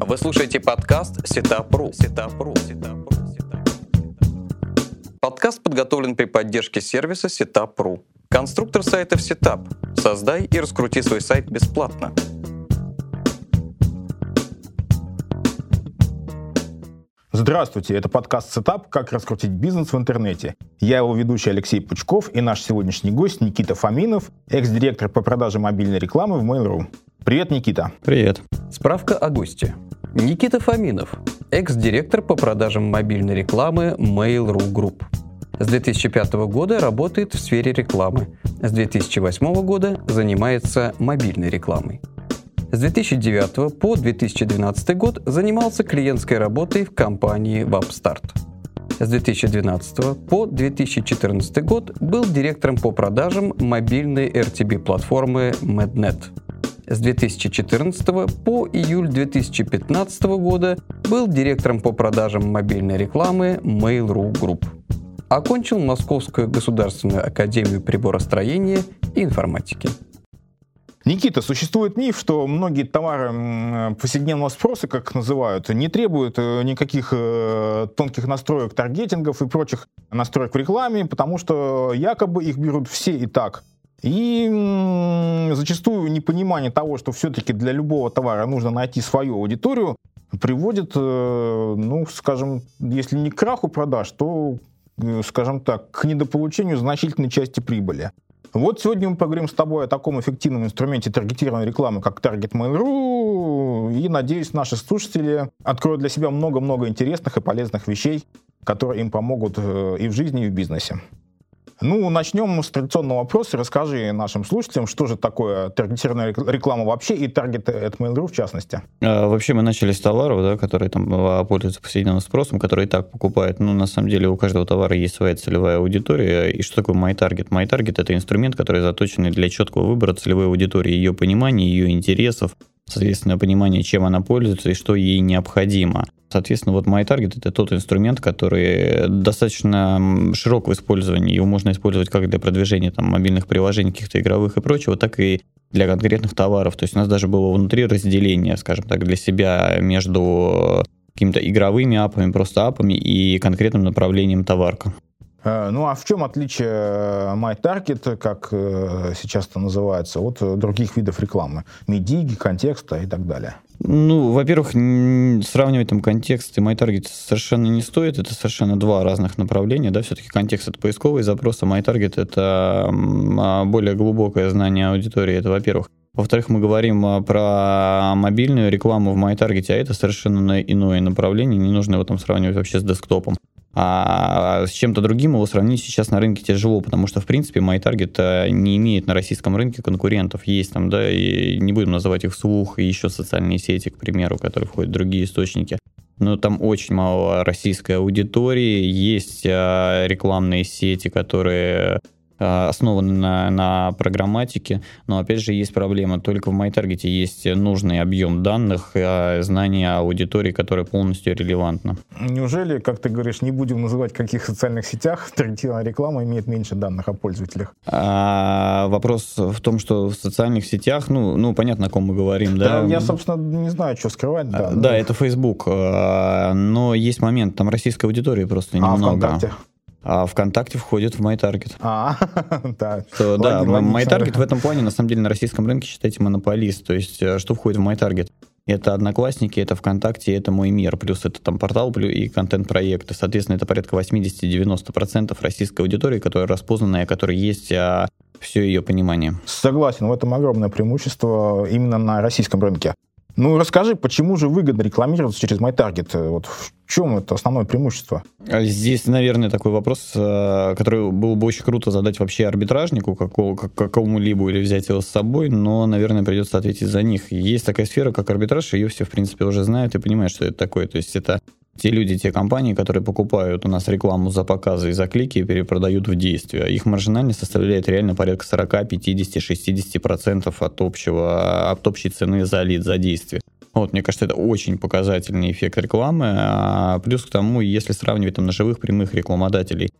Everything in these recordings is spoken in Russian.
Вы слушаете подкаст Setup.ru. Setup.ru. Setup.ru. Подкаст подготовлен при поддержке сервиса Setup.ru. Конструктор сайтов Setup. Создай и раскрути свой сайт бесплатно. Здравствуйте, это подкаст «Setup. Как раскрутить бизнес в интернете». Я его ведущий Алексей Пучков и наш сегодняшний гость Никита Фоминов, экс-директор по продаже мобильной рекламы в Mail.ru. Привет, Никита. Привет. Справка о госте. Никита Фоминов, экс-директор по продажам мобильной рекламы Mail.ru Group. С 2005 года работает в сфере рекламы. С 2008 года занимается мобильной рекламой. С 2009 по 2012 год занимался клиентской работой в компании WebStart. С 2012 по 2014 год был директором по продажам мобильной RTB-платформы MedNet. С 2014 по июль 2015 года был директором по продажам мобильной рекламы Mail.ru Group. Окончил Московскую государственную академию приборостроения и информатики. Никита, существует миф, что многие товары повседневного спроса, как называют, не требуют э, никаких э, тонких настроек таргетингов и прочих настроек в рекламе, потому что якобы их берут все и так. И зачастую непонимание того, что все-таки для любого товара нужно найти свою аудиторию, приводит, э, ну, скажем, если не к краху продаж, то, э, скажем так, к недополучению значительной части прибыли. Вот сегодня мы поговорим с тобой о таком эффективном инструменте таргетированной рекламы, как Target Mail.ru, и, надеюсь, наши слушатели откроют для себя много-много интересных и полезных вещей, которые им помогут э, и в жизни, и в бизнесе. Ну, начнем с традиционного вопроса. Расскажи нашим слушателям, что же такое таргетированная реклама вообще и таргет от Mail.ru в частности. А, вообще мы начали с товаров, да, которые там а, пользуются повседневным спросом, которые и так покупают. Ну, на самом деле у каждого товара есть своя целевая аудитория. И что такое MyTarget? MyTarget — это инструмент, который заточен для четкого выбора целевой аудитории, ее понимания, ее интересов, соответственно, понимание, чем она пользуется и что ей необходимо. Соответственно, вот MyTarget — это тот инструмент, который достаточно широк в использовании. Его можно использовать как для продвижения там, мобильных приложений, каких-то игровых и прочего, так и для конкретных товаров. То есть у нас даже было внутри разделение, скажем так, для себя между какими-то игровыми апами, просто апами и конкретным направлением товарка. Э, ну а в чем отличие э, MyTarget, как э, сейчас это называется, от других видов рекламы? Медиги, контекста и так далее. Ну, во-первых, сравнивать там контекст и MyTarget совершенно не стоит. Это совершенно два разных направления. Да? Все-таки контекст — это поисковый запрос, а MyTarget — это а, более глубокое знание аудитории. Это, во-первых. Во-вторых, мы говорим а, про мобильную рекламу в MyTarget, а это совершенно иное направление. Не нужно его там сравнивать вообще с десктопом. А с чем-то другим его сравнить сейчас на рынке тяжело, потому что, в принципе, MyTarget э, не имеет на российском рынке конкурентов. Есть там, да, и не будем называть их вслух, и еще социальные сети, к примеру, которые входят другие источники. Но там очень мало российской аудитории. Есть э, рекламные сети, которые основаны на, на программатике, но опять же есть проблема. Только в MyTarget есть нужный объем данных, э, знания аудитории, которая полностью релевантна. Неужели, как ты говоришь, не будем называть, в каких социальных сетях таргетированная реклама имеет меньше данных о пользователях? А, вопрос в том, что в социальных сетях, ну, ну понятно, о ком мы говорим, да? да я, собственно, не знаю, что скрывать. Да, да это Facebook, э, но есть момент, там российской аудитории просто немного. А, ВКонтакте? А ВКонтакте входит в MyTarget. А, да. То, да, MyTarget в этом плане, на самом деле, на российском рынке, считайте, монополист. То есть, э, что входит в MyTarget? Это Одноклассники, это ВКонтакте, это Мой мир, плюс это там портал и контент-проекты. Соответственно, это порядка 80-90% российской аудитории, которая распознанная, которая есть а, все ее понимание. Согласен, в этом огромное преимущество именно на российском рынке. Ну, расскажи, почему же выгодно рекламироваться через MyTarget? Вот в чем это основное преимущество? А здесь, наверное, такой вопрос, э, который было бы очень круто задать вообще арбитражнику какому-либо или взять его с собой, но, наверное, придется ответить за них. Есть такая сфера, как арбитраж, ее все, в принципе, уже знают и понимают, что это такое. То есть это те люди, те компании, которые покупают у нас рекламу за показы и за клики и перепродают в действие. Их маржинальность составляет реально порядка 40, 50, 60 процентов от общего, от общей цены за лид, за действие. Вот, мне кажется, это очень показательный эффект рекламы. А плюс к тому, если сравнивать там на живых прямых рекламодателей,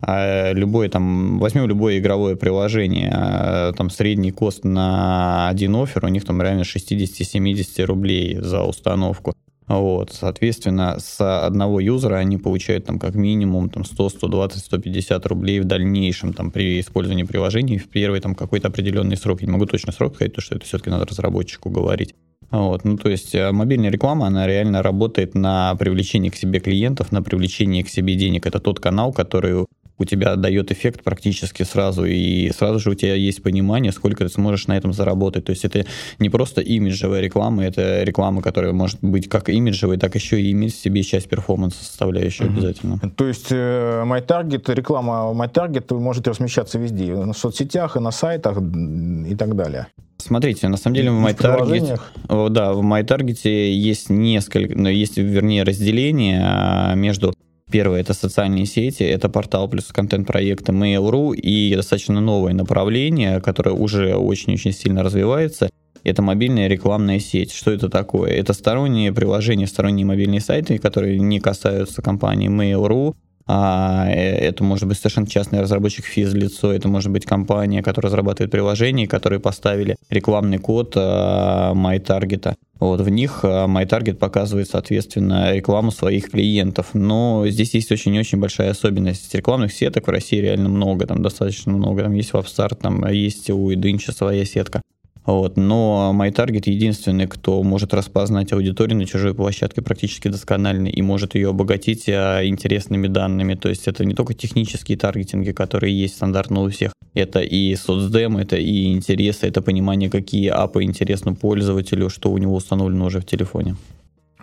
а любое там, возьмем любое игровое приложение, а, там средний кост на один офер, у них там реально 60-70 рублей за установку. Вот, соответственно, с одного юзера они получают там как минимум там 100, 120, 150 рублей в дальнейшем там при использовании приложений в первый там какой-то определенный срок. Я не могу точно срок сказать, потому что это все-таки надо разработчику говорить. Вот, ну, то есть э, мобильная реклама, она реально работает на привлечение к себе клиентов, на привлечение к себе денег. Это тот канал, который у тебя дает эффект практически сразу, и сразу же у тебя есть понимание, сколько ты сможешь на этом заработать. То есть это не просто имиджевая реклама, это реклама, которая может быть как имиджевой, так еще и иметь в себе часть перформанса составляющую угу. обязательно. То есть э, MyTarget, реклама MyTarget может размещаться везде, на соцсетях, и на сайтах и так далее. Смотрите, на самом деле в MyTarget, да, в MyTarget есть несколько, ну, есть, вернее, разделение а, между Первое — это социальные сети, это портал плюс контент-проекты Mail.ru и достаточно новое направление, которое уже очень-очень сильно развивается. Это мобильная рекламная сеть. Что это такое? Это сторонние приложения, сторонние мобильные сайты, которые не касаются компании Mail.ru, а, э, это может быть совершенно частный разработчик физлицо, это может быть компания, которая разрабатывает приложения, которые поставили рекламный код а, MyTarget. Вот, в них а, MyTarget показывает, соответственно, рекламу своих клиентов. Но здесь есть очень-очень большая особенность. Рекламных сеток в России реально много, там достаточно много. Там есть WebStart, там есть у Идынча своя сетка. Вот. Но MyTarget единственный, кто может распознать аудиторию на чужой площадке практически досконально и может ее обогатить а, интересными данными. То есть это не только технические таргетинги, которые есть стандартно у всех. Это и соцдем, это и интересы, это понимание, какие апы интересны пользователю, что у него установлено уже в телефоне.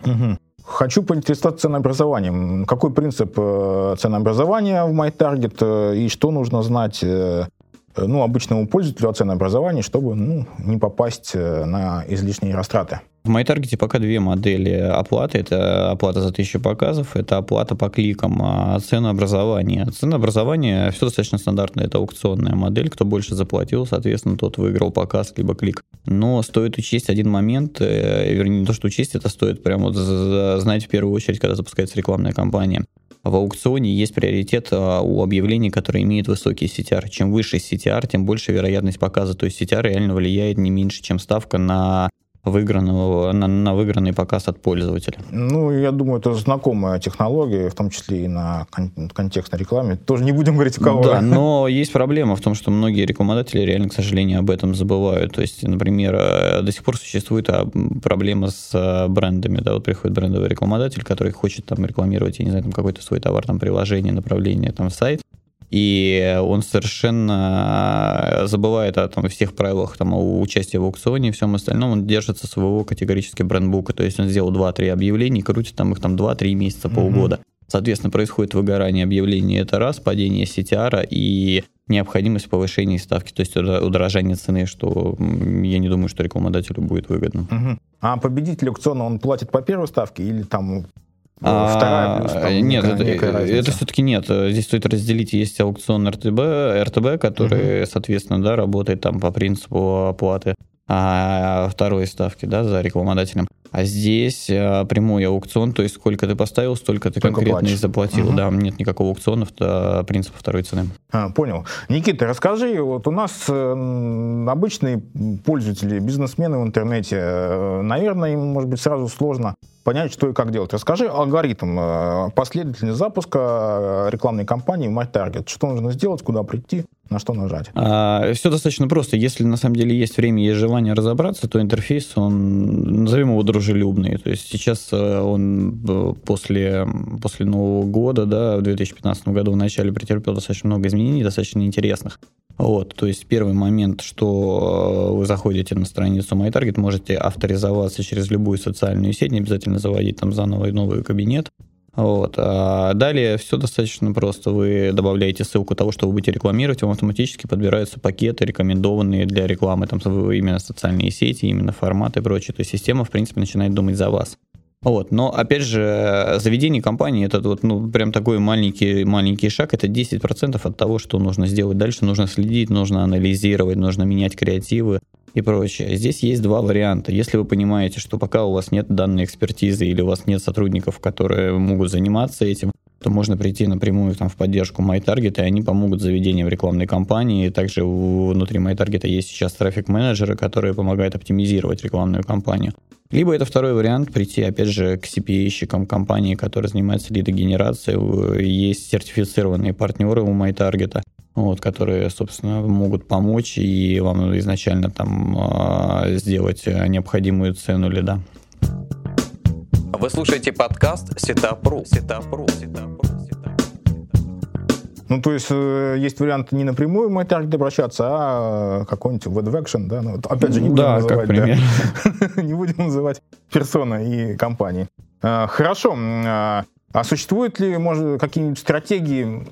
Угу. Хочу поинтересоваться ценообразованием. Какой принцип э, ценообразования в MyTarget э, и что нужно знать э, Э, ну, обычному пользователю от образования, чтобы ну, не попасть э, на излишние растраты. В MyTarget пока две модели оплаты. Это оплата за тысячу показов, это оплата по кликам, а ценообразование. Ценообразование все достаточно стандартное, это аукционная модель. Кто больше заплатил, соответственно, тот выиграл показ либо клик. Но стоит учесть один момент, э, вернее, не то, что учесть, это стоит прямо вот знать в первую очередь, когда запускается рекламная кампания в аукционе есть приоритет а, у объявлений, которые имеют высокий CTR. Чем выше CTR, тем больше вероятность показа. То есть CTR реально влияет не меньше, чем ставка на выигранного, на, на выигранный показ от пользователя. Ну, я думаю, это знакомая технология, в том числе и на кон- контекстной рекламе. Тоже не будем говорить, у кого. Да, но есть проблема в том, что многие рекламодатели реально, к сожалению, об этом забывают. То есть, например, э, до сих пор существует а, проблема с э, брендами. Да, вот приходит брендовый рекламодатель, который хочет там рекламировать, я не знаю, там какой-то свой товар, там приложение, направление, там сайт, и он совершенно забывает о там, всех правилах там, о участии в аукционе и всем остальном, он держится своего категорически брендбука, то есть он сделал 2-3 объявления, крутит там их там 2-3 месяца, полгода. Mm-hmm. Соответственно, происходит выгорание объявлений, это раз, падение CTR и необходимость повышения ставки, то есть удорожание цены, что я не думаю, что рекламодателю будет выгодно. Угу. А победитель аукциона, он платит по первой ставке или там Вторая плюс, там, нет, это, это все-таки нет. Здесь стоит разделить. Есть аукцион РТБ, РТБ который, угу. соответственно, да, работает там по принципу оплаты а второй ставки да, за рекламодателем. А здесь а, прямой аукцион, то есть сколько ты поставил, столько ты Только конкретно платишь. и заплатил. Угу. Да, нет никакого аукциона, это принцип второй цены. А, понял. Никита, расскажи, вот у нас э, обычные пользователи, бизнесмены в интернете, э, наверное, им, может быть, сразу сложно понять, что и как делать. Расскажи алгоритм, э, последовательность запуска рекламной кампании в MyTarget. Что нужно сделать, куда прийти? На что нажать? А, все достаточно просто. Если на самом деле есть время и желание разобраться, то интерфейс, он, назовем его дружелюбный. То есть сейчас э, он э, после, после Нового года, да, в 2015 году в начале претерпел достаточно много изменений, достаточно интересных. Вот, то есть первый момент, что э, вы заходите на страницу MyTarget, можете авторизоваться через любую социальную сеть, не обязательно заводить там заново новый кабинет. Вот. А далее все достаточно просто. Вы добавляете ссылку того, что вы будете рекламировать, вам автоматически подбираются пакеты, рекомендованные для рекламы, там именно социальные сети, именно форматы и прочее. То есть система, в принципе, начинает думать за вас. Вот. Но, опять же, заведение компании это вот, ну, прям такой маленький, маленький шаг, это 10% от того, что нужно сделать дальше. Нужно следить, нужно анализировать, нужно менять креативы, и прочее. Здесь есть два варианта. Если вы понимаете, что пока у вас нет данной экспертизы или у вас нет сотрудников, которые могут заниматься этим, то можно прийти напрямую там, в поддержку MyTarget, и они помогут заведением рекламной кампании. Также внутри MyTarget есть сейчас трафик-менеджеры, которые помогают оптимизировать рекламную кампанию. Либо это второй вариант, прийти, опять же, к CPA-щикам компании, которые занимаются лидогенерацией. Есть сертифицированные партнеры у MyTarget, вот, которые, собственно, могут помочь и вам изначально там а, сделать необходимую цену лида. Вы слушаете подкаст Сетапру. Сетапру. Ну, то есть э, есть вариант не напрямую в MyTarget обращаться, а какой-нибудь WebAction, да? Ну, опять же, не будем да, называть, как пример. Да, не будем называть персона и компании. А, хорошо. А, а существуют ли, может, какие-нибудь стратегии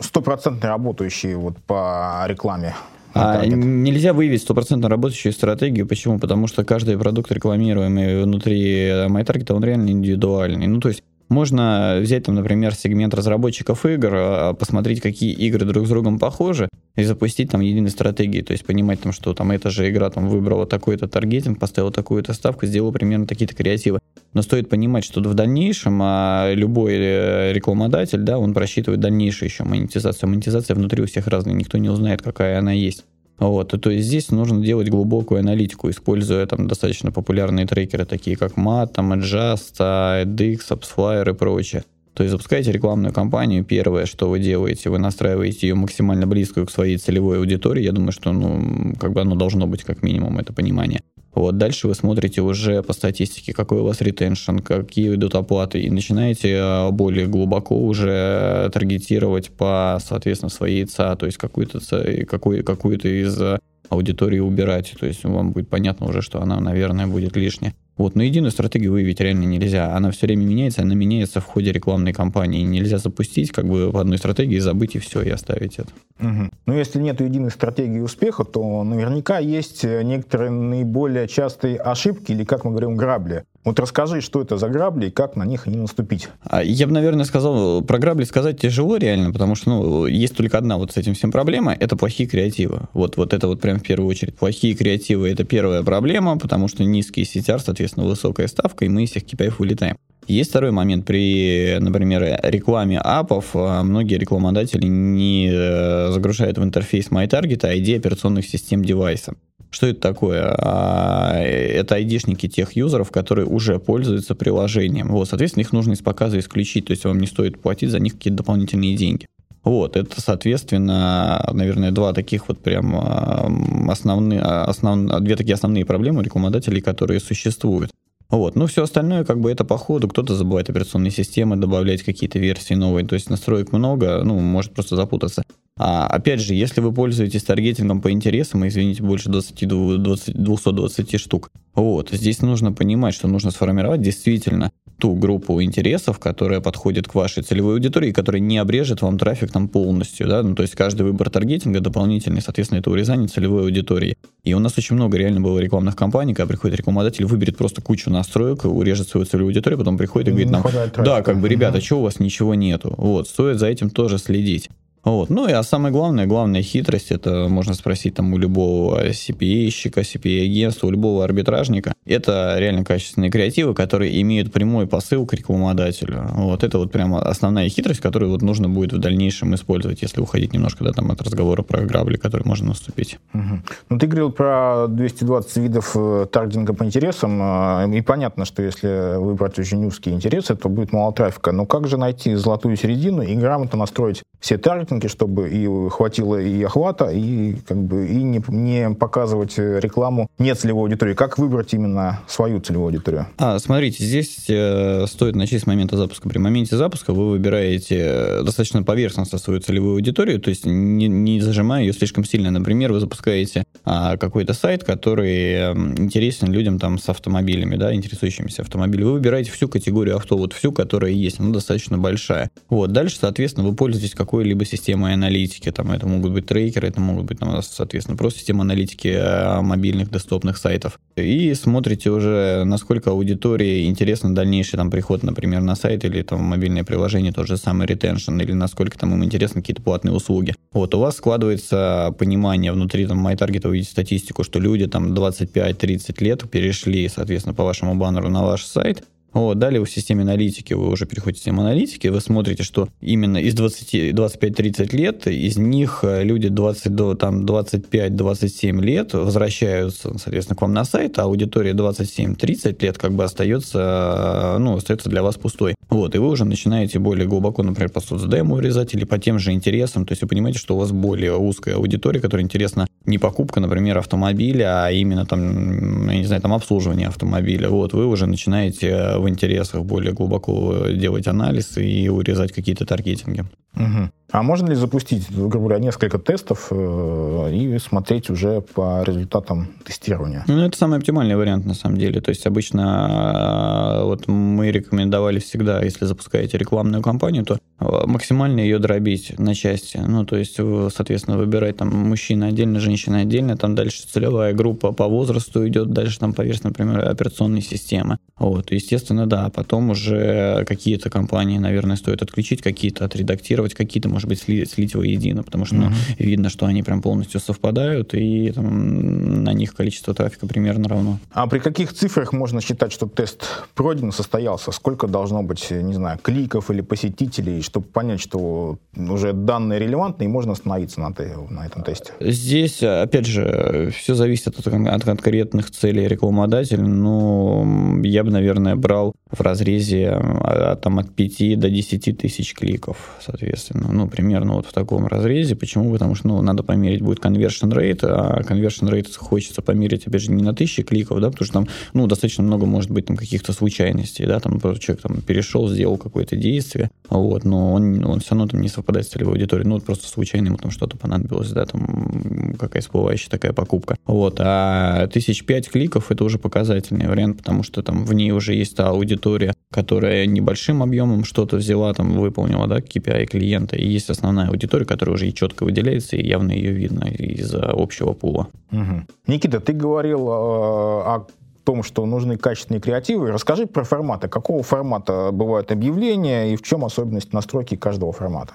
стопроцентно работающие вот по рекламе? А, нельзя выявить стопроцентно работающую стратегию. Почему? Потому что каждый продукт, рекламируемый внутри MyTarget, он реально индивидуальный. Ну, то есть можно взять, там, например, сегмент разработчиков игр, а, посмотреть, какие игры друг с другом похожи, и запустить там единой стратегии. То есть понимать, там, что там эта же игра там, выбрала такой-то таргетинг, поставила такую-то ставку, сделала примерно такие-то креативы. Но стоит понимать, что в дальнейшем а любой э, рекламодатель, да, он просчитывает дальнейшую еще монетизацию. Монетизация внутри у всех разная, никто не узнает, какая она есть. Вот, то есть здесь нужно делать глубокую аналитику, используя там достаточно популярные трекеры, такие как MAT, там, Adjust, AdX, AppsFlyer и прочее. То есть запускаете рекламную кампанию, первое, что вы делаете, вы настраиваете ее максимально близкую к своей целевой аудитории. Я думаю, что ну, как бы оно должно быть как минимум это понимание. Вот дальше вы смотрите уже по статистике, какой у вас ретеншн, какие идут оплаты, и начинаете а, более глубоко уже таргетировать по, соответственно, своей ЦА, то есть какую-то какую, какую-то из аудитории убирать. То есть вам будет понятно уже, что она, наверное, будет лишняя. Вот, но единую стратегию выявить реально нельзя. Она все время меняется, она меняется в ходе рекламной кампании. Нельзя запустить как бы в одной стратегии, забыть и все, и оставить это. Угу. Но если нет единой стратегии успеха, то наверняка есть некоторые наиболее частые ошибки, или, как мы говорим, грабли. Вот расскажи, что это за грабли и как на них не наступить. А, я бы, наверное, сказал, про грабли сказать тяжело реально, потому что ну, есть только одна вот с этим всем проблема, это плохие креативы. Вот, вот это вот прям в первую очередь. Плохие креативы — это первая проблема, потому что низкий CTR, соответственно, высокая ставка, и мы из всех KPI вылетаем. Есть второй момент. При, например, рекламе апов а, многие рекламодатели не э, загружают в интерфейс MyTarget ID операционных систем девайса. Что это такое? А, это айдишники тех юзеров, которые уже пользуются приложением. Вот, соответственно, их нужно из показа исключить, то есть вам не стоит платить за них какие-то дополнительные деньги. Вот, это, соответственно, наверное, два таких вот прям основные, основ, две такие основные проблемы рекламодателей, которые существуют. Вот. Ну, все остальное, как бы, это по ходу. Кто-то забывает операционные системы, добавлять какие-то версии новые. То есть настроек много, ну, может просто запутаться. А, опять же, если вы пользуетесь таргетингом по интересам, извините, больше 20, 20, 220 штук, вот, здесь нужно понимать, что нужно сформировать действительно ту группу интересов, которая подходит к вашей целевой аудитории, которая не обрежет вам трафик там полностью, да, ну, то есть каждый выбор таргетинга дополнительный, соответственно, это урезание целевой аудитории. И у нас очень много реально было рекламных кампаний, когда приходит рекламодатель, выберет просто кучу настроек, урежет свою целевую аудиторию, потом приходит и говорит нам, да, как бы, ребята, что у вас ничего нету? Вот, стоит за этим тоже следить. Вот. Ну и а самое главное, главная хитрость, это можно спросить там у любого CPA-щика, CPA-агентства, у любого арбитражника. Это реально качественные креативы, которые имеют прямой посыл к рекламодателю. Вот это вот прямо основная хитрость, которую вот нужно будет в дальнейшем использовать, если уходить немножко да, там, от разговора про грабли, который можно наступить. Угу. Ну ты говорил про 220 видов э, таргетинга по интересам, э, и понятно, что если выбрать очень узкие интересы, то будет мало трафика. Но как же найти золотую середину и грамотно настроить все таргетинги, маркетинге, чтобы и хватило и охвата, и как бы и не, не показывать рекламу не целевой аудитории. Как выбрать именно свою целевую аудиторию? А, смотрите, здесь э, стоит начать с момента запуска. При моменте запуска вы выбираете э, достаточно поверхностно свою целевую аудиторию, то есть не, не зажимая ее слишком сильно. Например, вы запускаете а, какой-то сайт, который э, интересен людям там с автомобилями, да, интересующимися автомобилями. Вы выбираете всю категорию авто, вот всю, которая есть, она достаточно большая. Вот, дальше, соответственно, вы пользуетесь какой-либо системой системой аналитики. Там это могут быть трекеры, это могут быть, там, соответственно, просто система аналитики э, мобильных десктопных сайтов. И смотрите уже, насколько аудитории интересно дальнейший там приход, например, на сайт или там мобильное приложение, тот же самый ретеншн, или насколько там им интересны какие-то платные услуги. Вот, у вас складывается понимание внутри там MyTarget, вы видите статистику, что люди там 25-30 лет перешли, соответственно, по вашему баннеру на ваш сайт, Вот, далее в системе аналитики вы уже переходите в систему аналитики, вы смотрите, что именно из 20, 25-30 лет, из них э, люди 20 до там, 25-27 лет возвращаются, соответственно, к вам на сайт, а аудитория 27-30 лет как бы остается, э, ну, остается для вас пустой. Вот, и вы уже начинаете более глубоко, например, по соцдему урезать или по тем же интересам. То есть вы понимаете, что у вас более узкая аудитория, которая интересна не покупка, например, автомобиля, а именно там, я не знаю, там обслуживание автомобиля. Вот, вы уже начинаете э, в интересах более глубоко делать анализ и урезать какие-то таргетинги. Угу. А можно ли запустить, грубо говоря, несколько тестов э, и смотреть уже по результатам тестирования? Ну, это самый оптимальный вариант, на самом деле. То есть обычно э, вот мы рекомендовали всегда, если запускаете рекламную кампанию, то э, максимально ее дробить на части. Ну, то есть, соответственно, выбирать там мужчина отдельно, женщина отдельно, там дальше целевая группа по возрасту идет, дальше там по версии, например, операционной системы. Вот, естественно, да, потом уже какие-то компании, наверное, стоит отключить, какие-то отредактировать, какие-то, может быть, слить, слить воедино, потому что ну, видно, что они прям полностью совпадают, и там, на них количество трафика примерно равно. А при каких цифрах можно считать, что тест пройден, состоялся? Сколько должно быть, не знаю, кликов или посетителей, чтобы понять, что уже данные релевантны, и можно остановиться на, на этом тесте? Здесь, опять же, все зависит от, от конкретных целей рекламодателя, но я бы, наверное, брал в разрезе а, там, от 5 до 10 тысяч кликов, соответственно. Ну, примерно вот в таком разрезе. Почему? Потому что ну, надо померить будет conversion rate, а conversion rate хочется померить, опять же, не на тысячи кликов, да, потому что там ну, достаточно много может быть там каких-то случайностей, да, там человек там перешел, сделал какое-то действие, вот, но он, он все равно там не совпадает с целевой аудиторией, ну, вот просто случайно ему там что-то понадобилось, да, там какая всплывающая такая покупка. Вот, а тысяч пять кликов это уже показательный вариант, потому что там в ней уже есть та аудитория, которая небольшим объемом что-то взяла, там, выполнила, да, KPI клиента, и есть основная аудитория, которая уже четко выделяется, и явно ее видно из общего пула. Угу. Никита, ты говорил э, о том, что нужны качественные креативы. Расскажи про форматы. Какого формата бывают объявления и в чем особенность настройки каждого формата?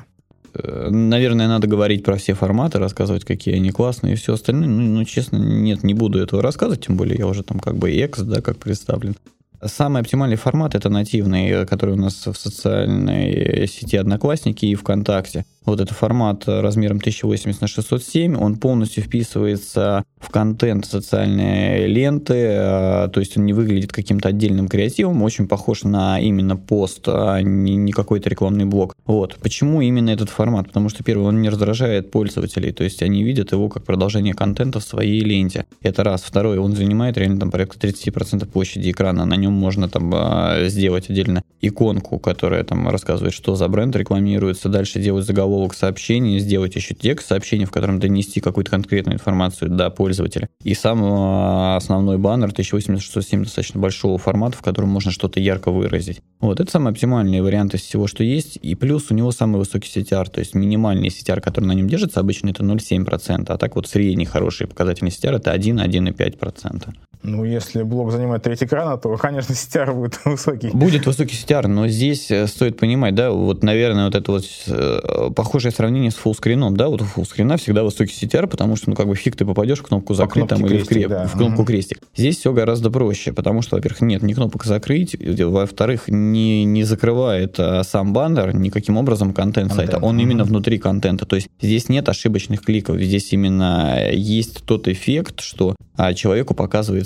Э, наверное, надо говорить про все форматы, рассказывать, какие они классные и все остальное. Ну, ну, честно, нет, не буду этого рассказывать, тем более я уже там как бы экс, да, как представлен. Самый оптимальный формат это нативный, который у нас в социальной сети Одноклассники и ВКонтакте. Вот это формат размером 1080 на 607, он полностью вписывается в контент социальной ленты, а, то есть он не выглядит каким-то отдельным креативом, очень похож на именно пост, а не, какой-то рекламный блок. Вот. Почему именно этот формат? Потому что, первый, он не раздражает пользователей, то есть они видят его как продолжение контента в своей ленте. Это раз. Второй, он занимает реально там порядка 30% площади экрана, на нем можно там а, сделать отдельно иконку, которая там рассказывает, что за бренд рекламируется, дальше делать заголовок заголовок сообщения, сделать еще текст сообщения, в котором донести какую-то конкретную информацию до пользователя. И сам а, основной баннер 1080-607 достаточно большого формата, в котором можно что-то ярко выразить. Вот, это самый оптимальный вариант из всего, что есть. И плюс у него самый высокий CTR, то есть минимальный CTR, который на нем держится, обычно это 0,7%, а так вот средний хороший показатель CTR это 1-1,5%. Ну, если блок занимает треть экрана, то, конечно, CTR будет высокий. Будет высокий CTR, но здесь э, стоит понимать, да, вот, наверное, вот это вот э, похожее сравнение с фуллскрином, да, вот у фуллскрина всегда высокий CTR, потому что, ну, как бы фиг ты попадешь в кнопку закрыть там или в, креп, да. в кнопку угу. крестик. Здесь все гораздо проще, потому что, во-первых, нет ни кнопок закрыть, во-вторых, не, не закрывает а, сам баннер никаким образом контент, контент. сайта, он угу. именно внутри контента, то есть здесь нет ошибочных кликов, здесь именно есть тот эффект, что а, человеку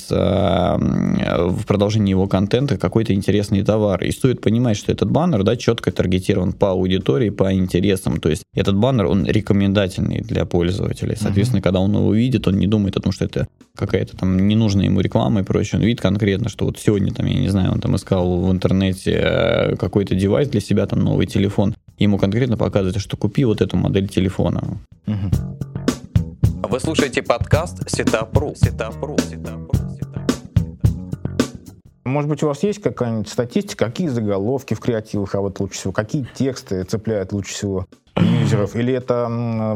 показывается в продолжении его контента какой-то интересный товар. И стоит понимать, что этот баннер да, четко таргетирован по аудитории, по интересам. То есть этот баннер, он рекомендательный для пользователей. Соответственно, uh-huh. когда он его видит, он не думает о том, что это какая-то там ненужная ему реклама и прочее. Он видит конкретно, что вот сегодня, там, я не знаю, он там искал в интернете э, какой-то девайс для себя, там новый телефон. Ему конкретно показывают, что купи вот эту модель телефона. Uh-huh. Вы слушаете подкаст Сетапру. Сетапру. Сетапру. Может быть, у вас есть какая-нибудь статистика, какие заголовки в креативах, а вот лучше всего, какие тексты цепляют лучше всего юзеров, или это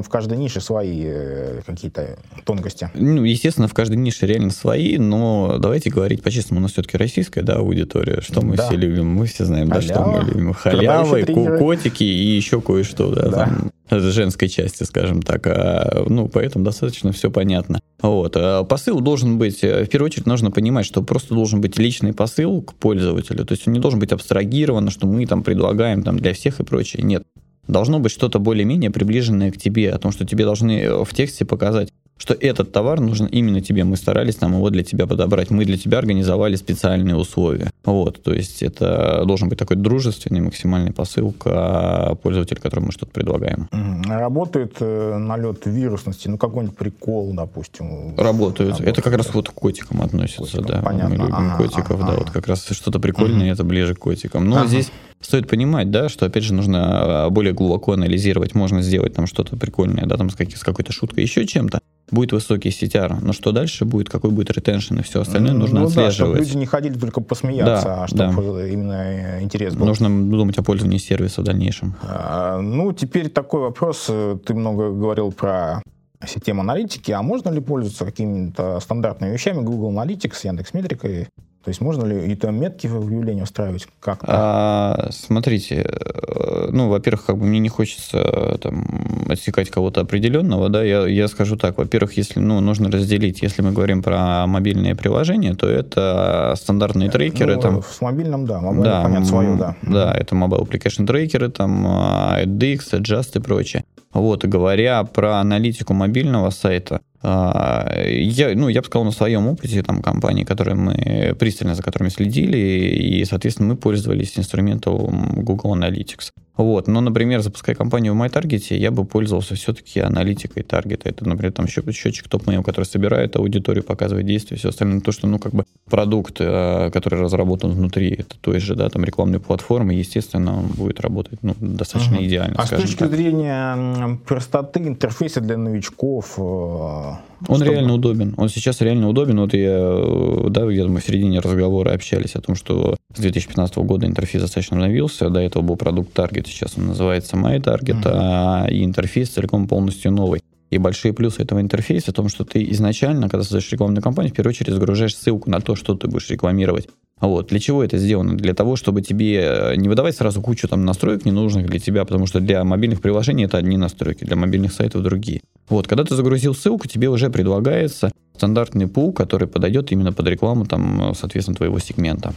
в каждой нише свои э, какие-то тонкости? Ну, естественно, в каждой нише реально свои, но давайте говорить по-честному, у нас все-таки российская, да, аудитория, что мы да. все любим, мы все знаем, Халява, да, что мы любим. Халявы, котики и еще кое-что, да, да. Там, женской части, скажем так. А, ну, поэтому достаточно все понятно. Вот. А посыл должен быть, э, в первую очередь, нужно понимать, что просто должен быть личный посыл к пользователю. То есть он не должен быть абстрагирован, что мы там предлагаем там, для всех и прочее. Нет. Должно быть что-то более-менее приближенное к тебе, о том, что тебе должны э, в тексте показать, что этот товар нужен именно тебе. Мы старались там его для тебя подобрать. Мы для тебя организовали специальные условия. Вот, то есть это должен быть такой дружественный максимальный посыл к а, пользователю, которому мы что-то предлагаем. Работает э, налет вирусности, ну какой-нибудь прикол, допустим. Работают. Работает. Это как раз вот к котикам относится, котикам, да. Понятно. Мы любим ага, котиков, ага, да, вот как раз что-то прикольное, угу. это ближе к котикам. Но ага. здесь стоит понимать, да, что опять же нужно а, более глубоко анализировать, можно сделать там что-то прикольное, да, там с, с какой-то шуткой, еще чем-то, будет высокий CTR, но что дальше будет, какой будет ретеншн и все остальное, ну, нужно ну, отслеживать. Да, чтобы люди не ходили только посмеяться, да, а чтобы да. именно интерес был. Нужно думать о пользовании сервиса в дальнейшем. А, ну, теперь такой вопрос. Ты много говорил про систему аналитики, а можно ли пользоваться какими-то стандартными вещами Google Analytics, Яндекс Метрикой то есть можно ли и там метки в объявлении устраивать? Как? А, смотрите, э, ну, во-первых, как бы мне не хочется э, там отсекать кого-то определенного, да, я, я скажу так, во-первых, если, ну, нужно разделить, если мы говорим про мобильные приложения, то это стандартные трекеры. Ну, там, с мобильным, да, мобильным, да, понятно, свое, да. Да, это mobile application трекеры, там, AdX, Adjust и прочее. Вот, говоря про аналитику мобильного сайта, а, я, ну, я бы сказал, на своем опыте там, компании, которые мы пристально за которыми следили, и, соответственно, мы пользовались инструментом Google Analytics. Вот. Но, например, запуская компанию в MyTarget, я бы пользовался все-таки аналитикой таргета. Это, например, там счетчик Top Mail, который собирает аудиторию, показывает действия, все остальное. То, что, ну, как бы продукт, э, который разработан внутри это той же, да, там, рекламной платформы, естественно, он будет работать, ну, достаточно uh-huh. идеально, А с точки так. зрения простоты интерфейса для новичков, э, он чтобы... реально удобен. Он сейчас реально удобен. Вот я, э, да, где мы в середине разговора общались о том, что с 2015 года интерфейс достаточно обновился. До этого был продукт Таргет, сейчас он называется MyTarget, uh-huh. а, и интерфейс целиком полностью новый. И большие плюсы этого интерфейса в том, что ты изначально, когда создаешь рекламную кампанию, в первую очередь загружаешь ссылку на то, что ты будешь рекламировать. Вот. Для чего это сделано? Для того, чтобы тебе э, не выдавать сразу кучу там настроек ненужных для тебя, потому что для мобильных приложений это одни настройки, для мобильных сайтов другие. Вот, когда ты загрузил ссылку, тебе уже предлагается стандартный пул, который подойдет именно под рекламу, там, соответственно, твоего сегмента.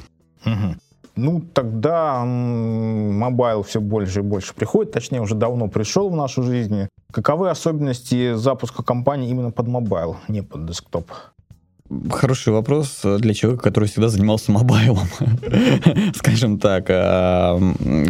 Угу. Ну, тогда мобайл все больше и больше приходит, точнее, уже давно пришел в нашу жизнь. Каковы особенности запуска компании именно под мобайл, не под десктоп? Хороший вопрос для человека, который всегда занимался мобайлом. Скажем так, а,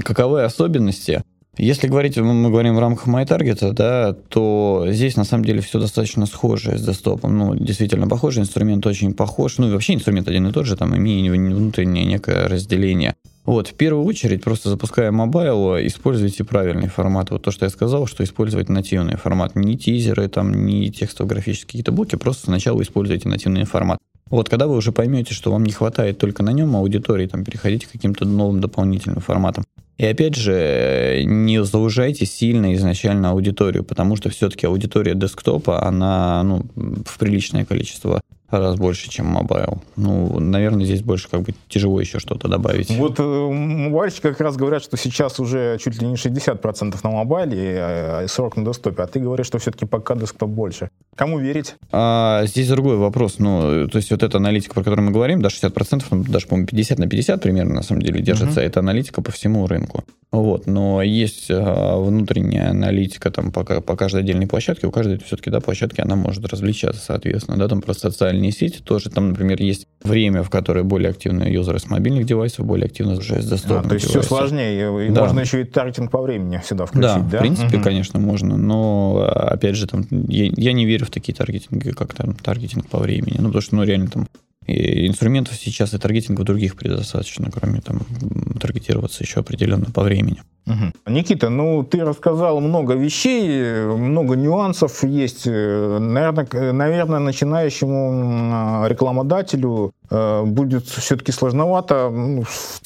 каковы особенности? Если говорить, мы говорим в рамках MyTarget, да, то здесь на самом деле все достаточно схоже с десктопом. Ну, действительно похоже, инструмент очень похож. Ну, и вообще инструмент один и тот же, там имеет внутреннее некое разделение. Вот, в первую очередь, просто запуская мобайл, используйте правильный формат. Вот то, что я сказал, что использовать нативный формат. Не тизеры, там, не текстово-графические какие-то блоки, просто сначала используйте нативный формат. Вот, когда вы уже поймете, что вам не хватает только на нем аудитории, там, переходите к каким-то новым дополнительным форматам. И опять же, не зауживайте сильно изначально аудиторию, потому что все-таки аудитория десктопа, она ну, в приличное количество раз больше, чем мобайл. Ну, наверное, здесь больше как бы тяжело еще что-то добавить. Вот э, мобайльщики как раз говорят, что сейчас уже чуть ли не 60% на мобайле, а 40% на десктопе, а ты говоришь, что все-таки пока десктоп больше. Кому верить? А, здесь другой вопрос. Ну, то есть вот эта аналитика, про которую мы говорим, да, 60%, ну, даже, по-моему, 50 на 50 примерно, на самом деле, держится. Uh-huh. Это аналитика по всему рынку. Вот. Но есть а, внутренняя аналитика там по, по каждой отдельной площадке. У каждой все-таки, да, площадки она может различаться, соответственно, да, там про социальные сети тоже. Там, например, есть время, в которое более активные юзеры с мобильных девайсов, более активно уже с десктопных а, То есть девайсов. все сложнее. И да. можно еще и таргетинг по времени сюда включить, да? Да, в принципе, угу. конечно, можно. Но, опять же, там, я, я не верю в такие таргетинги, как там таргетинг по времени. Ну, потому что, ну, реально там и инструментов сейчас и таргетинга других предостаточно, кроме там таргетироваться еще определенно по времени. Угу. Никита, ну ты рассказал много вещей, много нюансов есть. Наверное, наверное начинающему рекламодателю э, будет все-таки сложновато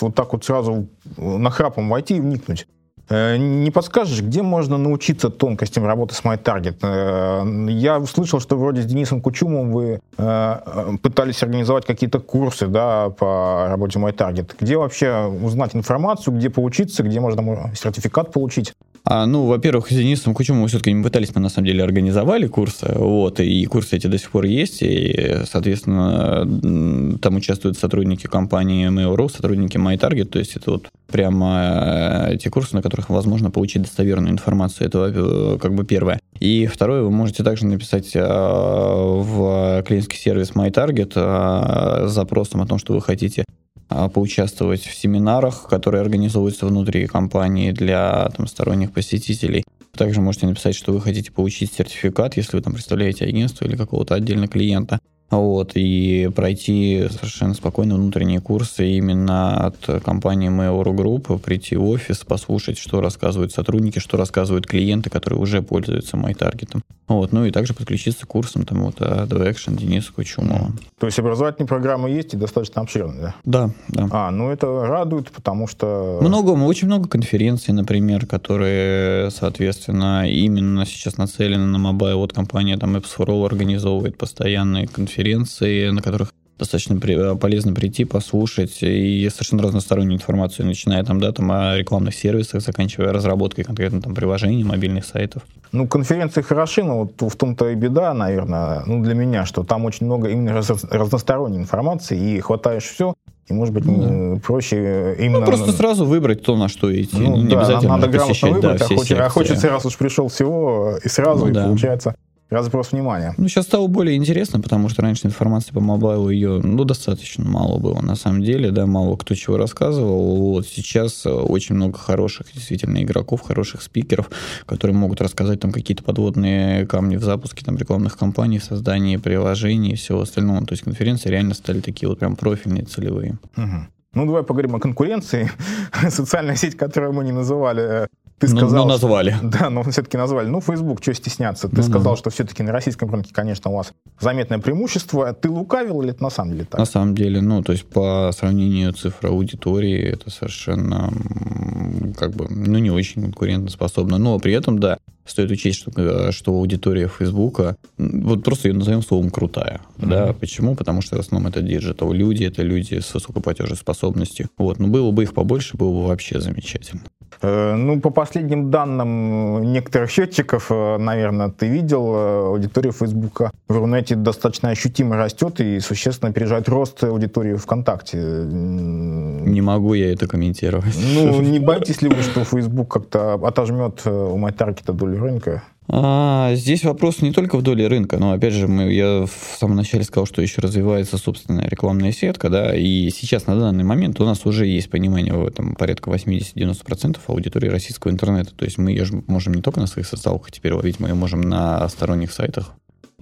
вот так вот сразу нахрапом войти и вникнуть. Э, не подскажешь, где можно научиться тонкостям работы с MyTarget? Э, я услышал, что вроде с Денисом Кучумом вы э, пытались организовать какие-то курсы да, по работе MyTarget. Где вообще узнать информацию, где поучиться, где можно сертификат получить? А, ну, во-первых, с Денисом Кучумом все-таки не пытались, мы на самом деле организовали курсы, вот, и курсы эти до сих пор есть, и, соответственно, там участвуют сотрудники компании Mail.ru, сотрудники MyTarget, то есть это вот прямо те курсы, на которых возможно получить достоверную информацию, это э, как бы первое. И второе, вы можете также написать э, в клиентский сервис MyTarget э, запросом о том, что вы хотите поучаствовать в семинарах, которые организовываются внутри компании для там, сторонних посетителей. Также можете написать, что вы хотите получить сертификат, если вы там представляете агентство или какого-то отдельного клиента. Вот, и пройти совершенно спокойно внутренние курсы именно от компании Mail.ru Group, прийти в офис, послушать, что рассказывают сотрудники, что рассказывают клиенты, которые уже пользуются MyTarget. Вот, ну и также подключиться к курсам там вот от Action Дениса Кучумова. То есть образовательные программы есть и достаточно обширные, да? Да, да. А, ну это радует, потому что... Много, очень много конференций, например, которые, соответственно, именно сейчас нацелены на мобайл. Вот компания там Apps for All организовывает постоянные конференции, на которых достаточно при, э, полезно прийти, послушать и совершенно разностороннюю информацию, начиная там, да, там о рекламных сервисах, заканчивая разработкой конкретно там приложений, мобильных сайтов. Ну, конференции хороши, но вот в том-то и беда, наверное, ну, для меня, что там очень много именно раз, разносторонней информации, и хватаешь все, и, может быть, ну, проще именно... Ну, просто сразу выбрать то, на что идти. Ну, не да, обязательно надо грамотно выбрать, да, а, хочется, а хочется, раз уж пришел всего, и сразу, ну, и да. получается Разброс внимания. Ну, сейчас стало более интересно, потому что раньше информации по мобайлу ее, ну, достаточно мало было, на самом деле, да, мало кто чего рассказывал. Вот сейчас э, очень много хороших, действительно, игроков, хороших спикеров, которые могут рассказать там какие-то подводные камни в запуске там рекламных кампаний, в создании приложений и всего остального. То есть конференции реально стали такие вот прям профильные, целевые. Угу. Ну, давай поговорим о конкуренции. Социальная сеть, которую мы не называли э, ты ну, сказал, ну, назвали. Что, да, но все-таки назвали. Ну, Facebook, что стесняться? Ты ну, сказал, ну. что все-таки на российском рынке, конечно, у вас заметное преимущество. Ты лукавил или это на самом деле так? На самом деле, ну, то есть по сравнению цифр аудитории, это совершенно как бы, ну, не очень конкурентоспособно. Но при этом, да, стоит учесть, что, э, что аудитория Фейсбука, вот просто ее назовем словом крутая. Mm-hmm. Да? Почему? Потому что в основном это digital люди, это люди с высокой платежеспособностью. Вот. Но было бы их побольше, было бы вообще замечательно. Э, ну, по последним данным некоторых счетчиков, э, наверное, ты видел, э, аудитория Фейсбука в Рунете достаточно ощутимо растет и существенно опережает рост аудитории ВКонтакте. Не могу я это комментировать. Ну, не боитесь ли вы, что Facebook как-то отожмет у MyTarget долю рынка? А, здесь вопрос не только в доле рынка, но опять же, мы, я в самом начале сказал, что еще развивается собственная рекламная сетка, да, и сейчас на данный момент у нас уже есть понимание в этом порядка 80-90% аудитории российского интернета. То есть мы ее можем не только на своих социалках теперь ловить, мы ее можем на сторонних сайтах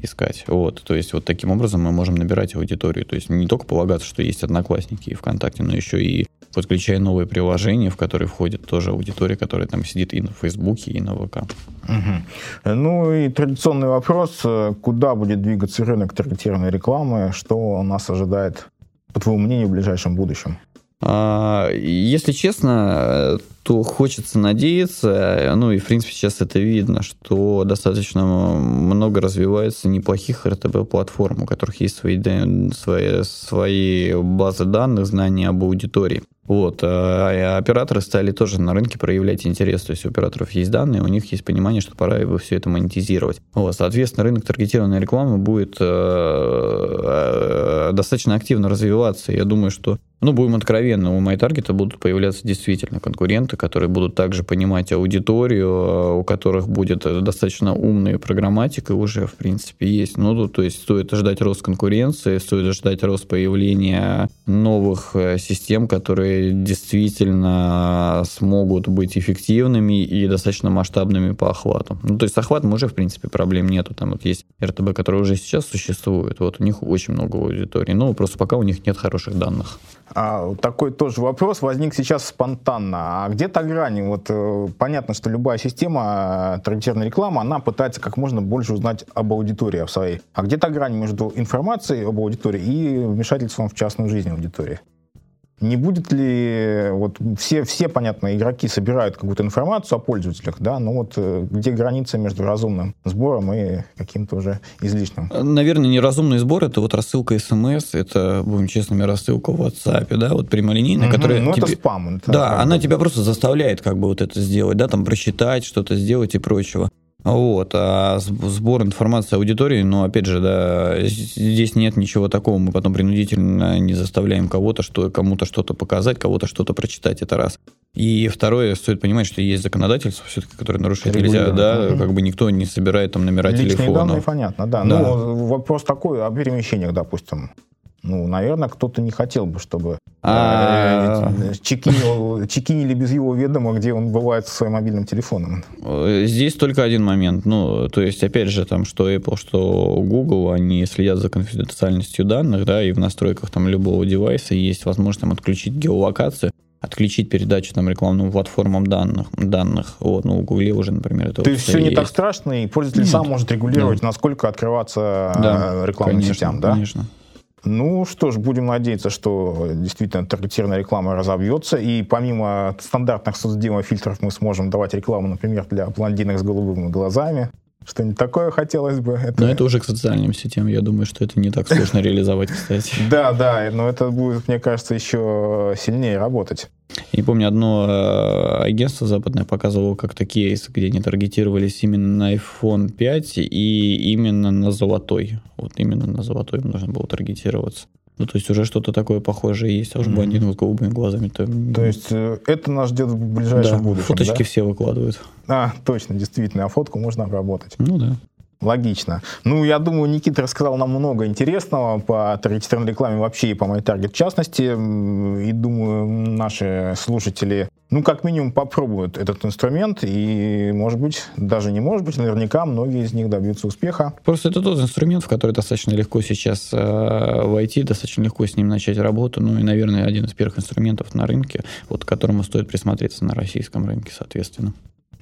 искать. Вот, то есть вот таким образом мы можем набирать аудиторию. То есть не только полагаться, что есть одноклассники и ВКонтакте, но еще и подключая новые приложения, в которые входит тоже аудитория, которая там сидит и на Фейсбуке, и на ВК. Угу. Ну и традиционный вопрос, куда будет двигаться рынок таргетированной рекламы, что нас ожидает, по твоему мнению, в ближайшем будущем? А, если честно, то хочется надеяться, ну и в принципе сейчас это видно, что достаточно много развивается неплохих РТБ-платформ, у которых есть свои, свои, свои базы данных, знания об аудитории. Вот. А операторы стали тоже на рынке проявлять интерес. То есть у операторов есть данные, у них есть понимание, что пора его все это монетизировать. Вот. Соответственно, рынок таргетированной рекламы будет э, э, достаточно активно развиваться. Я думаю, что ну, будем откровенны, у MyTarget будут появляться действительно конкуренты, которые будут также понимать аудиторию, э, у которых будет достаточно умная программатика уже, в принципе, есть. Ну, то есть стоит ждать рост конкуренции, стоит ждать рост появления новых систем, которые действительно смогут быть эффективными и достаточно масштабными по охвату. Ну, то есть с охватом уже, в принципе, проблем нету. Там вот есть РТБ, который уже сейчас существует. Вот у них очень много аудитории. Но просто пока у них нет хороших данных. А, такой тоже вопрос возник сейчас спонтанно. А где то грани? Вот э, понятно, что любая система э, таргетированной рекламы, она пытается как можно больше узнать об аудитории об своей. А где то грань между информацией об аудитории и вмешательством в частную жизнь аудитории? Не будет ли, вот все, все, понятно, игроки собирают какую-то информацию о пользователях, да, но вот э, где граница между разумным сбором и каким-то уже излишним? Наверное, неразумный сбор — это вот рассылка смс, это, будем честными, рассылка в WhatsApp, да, вот прямолинейная, угу, которая... Ну, тебе... это спам. Это да, она тебя просто заставляет как бы вот это сделать, да, там просчитать, что-то сделать и прочего. Вот, а сбор информации аудитории, ну, опять же, да, здесь нет ничего такого, мы потом принудительно не заставляем кого-то, что кому-то что-то показать, кого-то что-то прочитать, это раз. И второе, стоит понимать, что есть законодательство все-таки, которое нарушать нельзя, да, угу. как бы никто не собирает там номера Личные телефона. данные, понятно, да. да. Ну, вопрос такой о перемещениях, допустим. Ну, наверное, кто-то не хотел бы, чтобы а... Э, чекинил, чекинили без его ведома, где он бывает со своим мобильным телефоном. Здесь только один момент. Ну, то есть, опять же, там, что Apple, что Google, они следят за конфиденциальностью данных, да, и в настройках там любого девайса есть возможность там отключить геолокацию, отключить передачу там рекламным платформам данных, данных. Вот, ну, в Гугле уже, например, это То есть все не есть. так страшно, и пользователь Нет. сам может регулировать, да. насколько открываться да, рекламным конечно, сетям, да? Конечно. Ну что ж, будем надеяться, что действительно таргетированная реклама разовьется, и помимо стандартных соцдемо-фильтров мы сможем давать рекламу, например, для блондинок с голубыми глазами. Что-нибудь такое хотелось бы. Это... Но это уже к социальным сетям. Я думаю, что это не так сложно реализовать, кстати. Да, да, но это будет, мне кажется, еще сильнее работать. Я помню, одно э, агентство западное показывало как-то кейс, где они таргетировались именно на iPhone 5 и именно на золотой. Вот именно на золотой нужно было таргетироваться. Ну, то есть уже что-то такое похожее есть, а уж mm-hmm. блондин с голубыми глазами. То, то есть э, это нас ждет в ближайшем да, будущем, фоточки да? все выкладывают. А, точно, действительно, а фотку можно обработать. Ну да. Логично. Ну, я думаю, Никита рассказал нам много интересного по таргетированной рекламе вообще и по MyTarget в частности. И думаю, наши слушатели, ну, как минимум, попробуют этот инструмент. И, может быть, даже не может быть, наверняка многие из них добьются успеха. Просто это тот инструмент, в который достаточно легко сейчас э, войти, достаточно легко с ним начать работу. Ну, и, наверное, один из первых инструментов на рынке, вот к которому стоит присмотреться на российском рынке, соответственно.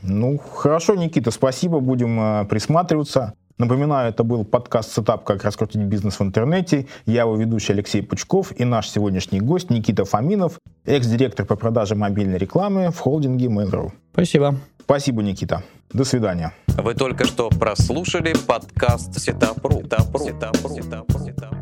Ну, хорошо, Никита, спасибо, будем э, присматриваться. Напоминаю, это был подкаст «Сетап. Как раскрутить бизнес в интернете». Я его ведущий Алексей Пучков и наш сегодняшний гость Никита Фоминов, экс-директор по продаже мобильной рекламы в холдинге Mail.ru. Спасибо. Спасибо, Никита. До свидания. Вы только что прослушали подкаст «Сетап.ру». Сетап.ру. Сетап.ру. Сетап.ру.